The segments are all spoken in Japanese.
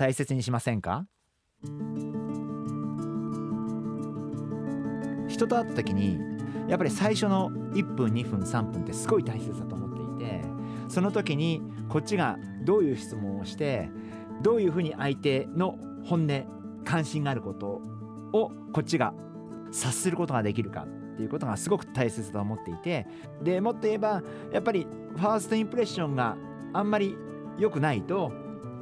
大切にしませんか？人と会った時にやっぱり最初の1分2分3分ってすごい大切だと思っていてその時にこっちがどういう質問をしてどういうふうに相手の本音関心があることをこっちが察することができるかっていうことがすごく大切だと思っていてでもっと言えばやっぱりファーストインプレッションがあんまり良くないと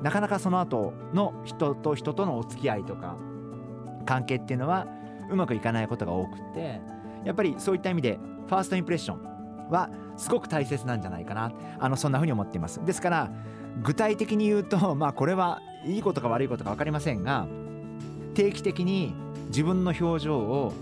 なかなかその後の人と人とのお付き合いとか関係っていうのはうまくいかないことが多くてやっぱりそういった意味でファーストインプレッションはすごく大切なんじゃないかな。あのそんなふうに思っています。ですから具体的に言うと まあこれはいいことか悪いことか分かりませんが定期的に自分の表情を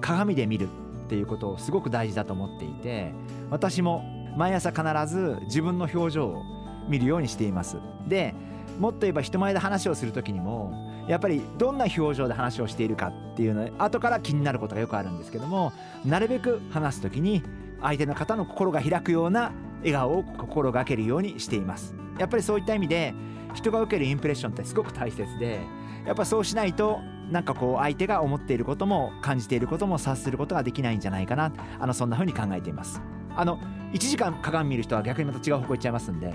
鏡で見るっていうことをすごく大事だと思っていて私も毎朝必ず自分の表情を見るようにしています。でもっと言えば人前で話をする時にもやっぱりどんな表情で話をしているかっていうの後から気になることがよくあるんですけどもなるべく話す時に相手の方の心が開くような笑顔を心がけるようにしています。やっぱりそういった意味で人が受けるインプレッションってすごく大切でやっぱそうしないとなんかこう相手が思っていることも感じていることも察することができないんじゃないかな。あのそんな風に考えています。あの1時間鏡見る人は逆にまた違う方向行っちゃいますんで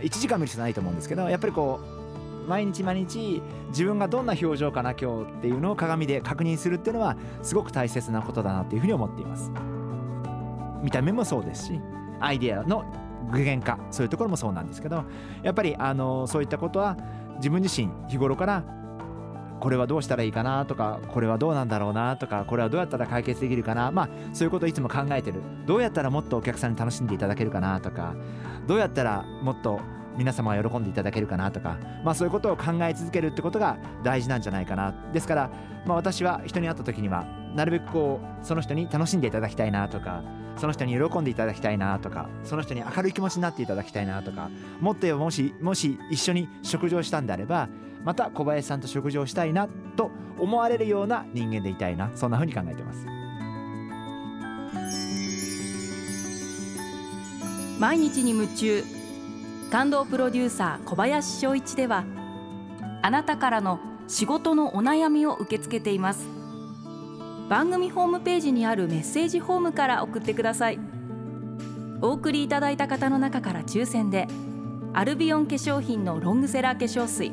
1時間見る必要ないと思うんですけどやっぱりこう毎日毎日自分がどんな表情かな今日っていうのを鏡で確認するっていうのはすごく大切なことだなっていうふうに思っています。見た目もそうですしアイデアの具現化そういうところもそうなんですけどやっぱりあのそういったことは自分自身日頃からこれはどうしたらいいかなとかこれはどうなんだろうなとかこれはどうやったら解決できるかな。まあそういうことをいつも考えてる。どうやったらもっとお客さんに楽しんでいただけるかなとかどうやったらもっと皆様が喜んでいただけるかなとか、まあ、そういうことを考え続けるってことが大事なんじゃないかな。ですから、まあ、私は人に会った時にはなるべくこうその人に楽しんでいただきたいなとかその人に喜んでいただきたいなとかその人に明るい気持ちになっていただきたいなとかもっともしもし一緒に食事をしたんであればまた小林さんと食事をしたいなと思われるような人間でいたいな。そんなふうに考えてます。毎日に夢中感動プロデューサー小林翔一ではあなたからの仕事のお悩みを受け付けています。番組ホームページにあるメッセージフォームから送ってください。お送りいただいた方の中から抽選でアルビオン化粧品のロングセラー化粧水